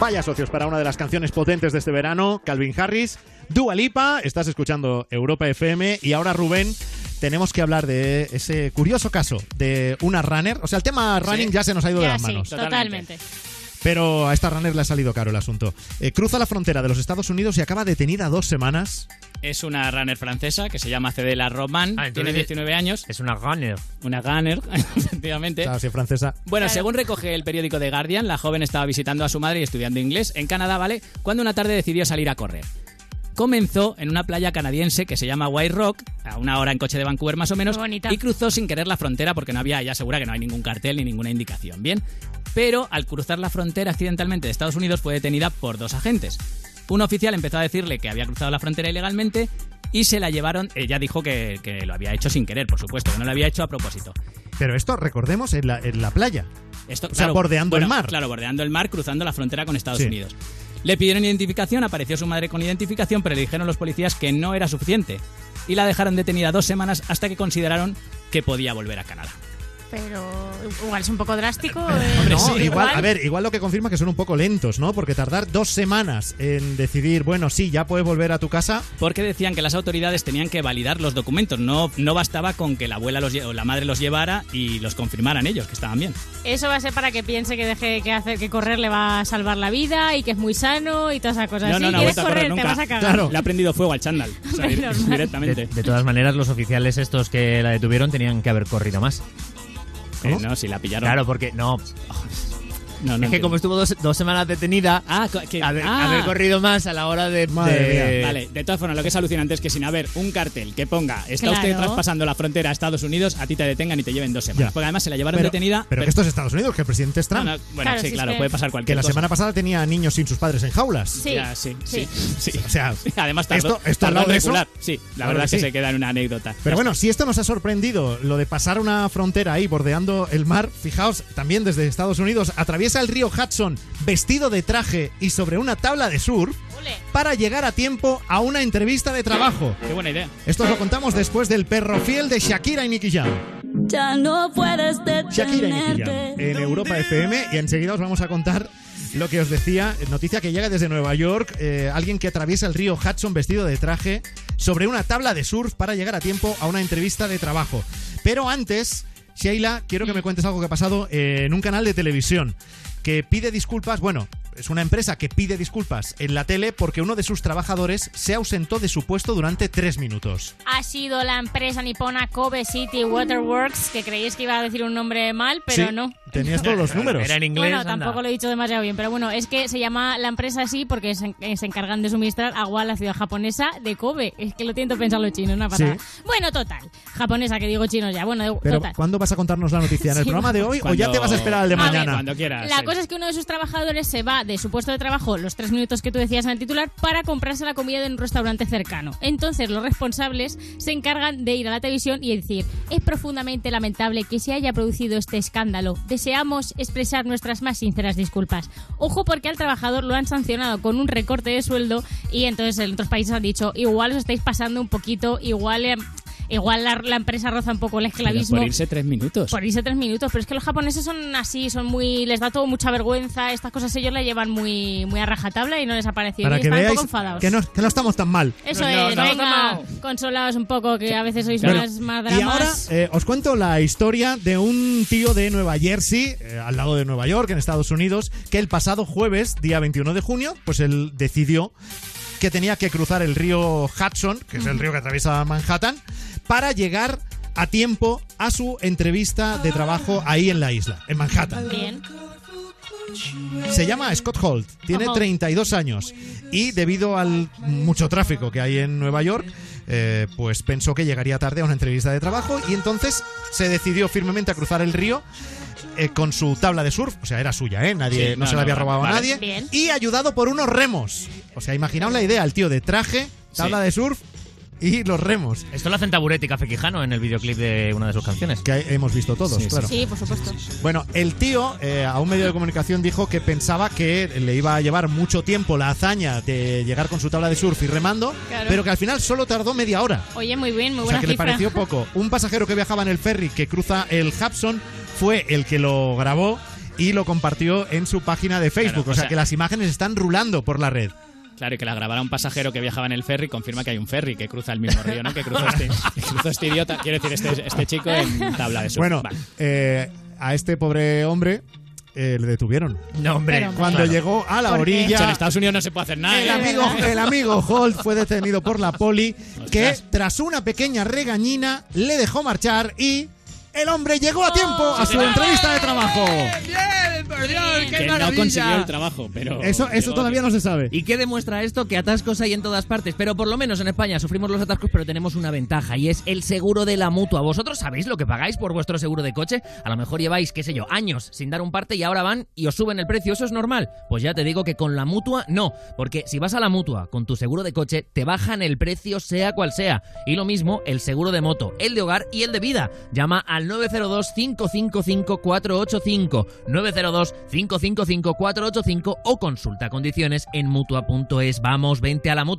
Vaya socios para una de las canciones potentes de este verano, Calvin Harris, Dua Lipa, estás escuchando Europa FM y ahora Rubén tenemos que hablar de ese curioso caso de una runner. O sea, el tema running ya se nos ha ido de las sí, manos. totalmente. Pero a esta runner le ha salido caro el asunto. Eh, cruza la frontera de los Estados Unidos y acaba detenida dos semanas. Es una runner francesa que se llama Cedela Roman, Ah, tiene entonces 19 años. Es una runner. Una gunner, efectivamente. Claro, sí, francesa. Bueno, según recoge el periódico The Guardian, la joven estaba visitando a su madre y estudiando inglés en Canadá, ¿vale? Cuando una tarde decidió salir a correr. Comenzó en una playa canadiense que se llama White Rock, a una hora en coche de Vancouver más o menos, y cruzó sin querer la frontera porque no había, ella asegura que no hay ningún cartel ni ninguna indicación, ¿bien? Pero al cruzar la frontera accidentalmente de Estados Unidos fue detenida por dos agentes. Un oficial empezó a decirle que había cruzado la frontera ilegalmente y se la llevaron, ella dijo que, que lo había hecho sin querer, por supuesto, que no lo había hecho a propósito. Pero esto, recordemos, en la, en la playa. Esto, O sea, bordeando el mar. Claro, bordeando el mar, cruzando la frontera con Estados Sí. Unidos. Le pidieron identificación, apareció su madre con identificación, pero le dijeron los policías que no era suficiente. Y la dejaron detenida dos semanas hasta que consideraron que podía volver a Canadá. Pero igual es un poco drástico. eh, Hombre, No, sí, igual, a ver, igual lo que confirma que son un poco lentos, ¿no? Porque tardar dos semanas en decidir, bueno, sí, ya puedes volver a tu casa. Porque decían que las autoridades tenían que validar los documentos. No, no bastaba con que la abuela los o la madre los llevara y los confirmaran ellos, que estaban bien. Eso va a ser para que piense que deje que hacer que correr le va a salvar la vida y que es muy sano y todas esas cosas. No, no, no, quieres correr correr, te nunca. vas a cagar. Claro. Le ha prendido fuego al chándal. o sea, mal. De, directamente. de todas maneras, los oficiales estos que la detuvieron tenían que haber corrido más. Eh, no, si la pillaron. Claro, porque no. No, no es que como estuvo dos, dos semanas detenida, Ah, que- haber, ah. haber corrido más a la hora de. Madre de- mía. Vale, de todas formas, lo que es alucinante es que sin haber un cartel que ponga está Claro. usted traspasando la frontera a Estados Unidos, a ti te detengan y te lleven dos semanas. Ya. Porque además se la llevaron Pero, detenida. pero que esto es Estados Unidos, que el presidente es Trump. No, no, bueno, Claro, sí, claro, que- puede pasar que cualquier la cosa. semana pasada tenía niños sin sus padres en jaulas. Sí. Ya, sí, sí, sí. O sea, Además, tardó, esto- esto tardó en eso- recular. Sí, la verdad que es que se queda en una anécdota. Pero bueno, si esto nos ha sorprendido, lo de pasar una frontera ahí bordeando el mar, fijaos, también desde Estados Unidos, atraviesa el río Hudson vestido de traje y sobre una tabla de surf para llegar a tiempo a una entrevista de trabajo. Qué buena idea. Esto os lo contamos después del perro fiel de Shakira y Nicky Jam. Ya no puedes Shakira y Nicky Jam en Europa FM y enseguida os vamos a contar lo que os decía, noticia que llega desde Nueva York, eh, alguien que atraviesa el río Hudson vestido de traje sobre una tabla de surf para llegar a tiempo a una entrevista de trabajo. Pero antes, Sheila, quiero que me cuentes algo que ha pasado en un canal de televisión que pide disculpas, bueno, es una empresa que pide disculpas en la tele porque uno de sus trabajadores se ausentó de su puesto durante tres minutos. Ha sido la empresa nipona Kobe City Waterworks, que creíais que iba a decir un nombre mal, pero Sí, no. Tenías todos los números. Era en inglés. Bueno, anda. tampoco lo he dicho demasiado bien, pero bueno, es que se llama la empresa así porque se, eh, se encargan de suministrar agua a la ciudad japonesa de Kobe. Es que lo tiento pensar los chinos, una patada. Sí. Bueno, total. Japonesa, que digo chinos ya. Bueno, de- Pero total. ¿cuándo vas a contarnos la noticia? ¿En el Sí, programa de hoy o ya te vas a esperar al de A ver, mañana? Cuando quieras. La sí. cosa es que uno de sus trabajadores se va de su puesto de trabajo los tres minutos que tú decías en el titular para comprarse la comida de un restaurante cercano. Entonces los responsables se encargan de ir a la televisión y decir es profundamente lamentable que se haya producido este escándalo. Deseamos expresar nuestras más sinceras disculpas. Ojo porque al trabajador lo han sancionado con un recorte de sueldo y entonces en otros países han dicho igual os estáis pasando un poquito, igual... Igual la, la empresa roza un poco el Pero esclavismo. por irse tres minutos. Por irse tres minutos, pero es que los japoneses son así, son muy, les da todo mucha vergüenza, estas cosas ellos la llevan muy, muy a rajatabla y no les ha parecido Para bien, que están un poco enfadados. que no, que no estamos tan mal. Eso No, es, no, venga, no. consolaos un poco, que a veces sois Bueno, más, más y ahora dramas. eh, os cuento la historia de un tío de Nueva Jersey, eh, al lado de Nueva York, en Estados Unidos, que el pasado jueves, día 21 de junio, pues él decidió que tenía que cruzar el río Hudson, que es el río que atraviesa Manhattan, para llegar a tiempo a su entrevista de trabajo ahí en la isla, en Manhattan. Bien. Se llama Scott Holt, tiene Ojo. 32 años y debido al mucho tráfico que hay en Nueva York, eh, pues pensó que llegaría tarde a una entrevista de trabajo y entonces se decidió firmemente a cruzar el río eh, con su tabla de surf, o sea, era suya, ¿eh? Nadie, Sí, no, no, se la había vale, robado a nadie, Bien. y ayudado por unos remos. O sea, imaginaos la idea, el tío de traje, tabla Sí. de surf y los remos, Esto lo hacen Taburet y Café Quijano en el videoclip de una de sus canciones. que hemos visto todos, Sí, claro. Sí, por supuesto. Bueno, el tío eh, a un medio de comunicación dijo que pensaba que le iba a llevar mucho tiempo la hazaña de llegar con su tabla de surf y remando, Claro. pero que al final solo tardó media hora. Oye, muy bien, muy O buena sea que le pareció poco. Un pasajero que viajaba en el ferry que cruza el Hudson fue el que lo grabó y lo compartió en su página de Facebook. Claro, o, o sea- que las imágenes están rulando por la red. Claro, y que la grabara un pasajero que viajaba en el ferry confirma que hay un ferry que cruza el mismo río, ¿no? Que cruzó este, que cruzó este idiota, quiero decir, este, este chico en tabla de surf. Bueno, Vale. eh, a este pobre hombre eh, le detuvieron. No, hombre. Pero, Cuando claro. llegó a la ¿Por qué? O sea, en orilla, Estados Unidos no se puede hacer nada. el ¿eh? amigo, el amigo Holt fue detenido por la poli, que tras una pequeña regañina le dejó marchar y el hombre llegó a tiempo a su entrevista de trabajo. ¡Bien! ¡Por Dios! ¡Qué que no consiguió el trabajo, pero... Eso, eso todavía no se sabe. ¿Y qué demuestra esto? Que atascos hay en todas partes, pero por lo menos en España sufrimos los atascos, pero tenemos una ventaja y es el seguro de la mutua. ¿Vosotros sabéis lo que pagáis por vuestro seguro de coche? A lo mejor lleváis, qué sé yo, años sin dar un parte y ahora van y os suben el precio. ¿Eso es normal? Pues ya te digo que con la mutua no, porque si vas a la mutua con tu seguro de coche, te bajan el precio sea cual sea. Y lo mismo el seguro de moto, el de hogar y el de vida. Llama al 902-555-485, 902-555-485 o consulta condiciones en mutua.es. Vamos, vente a la mutua.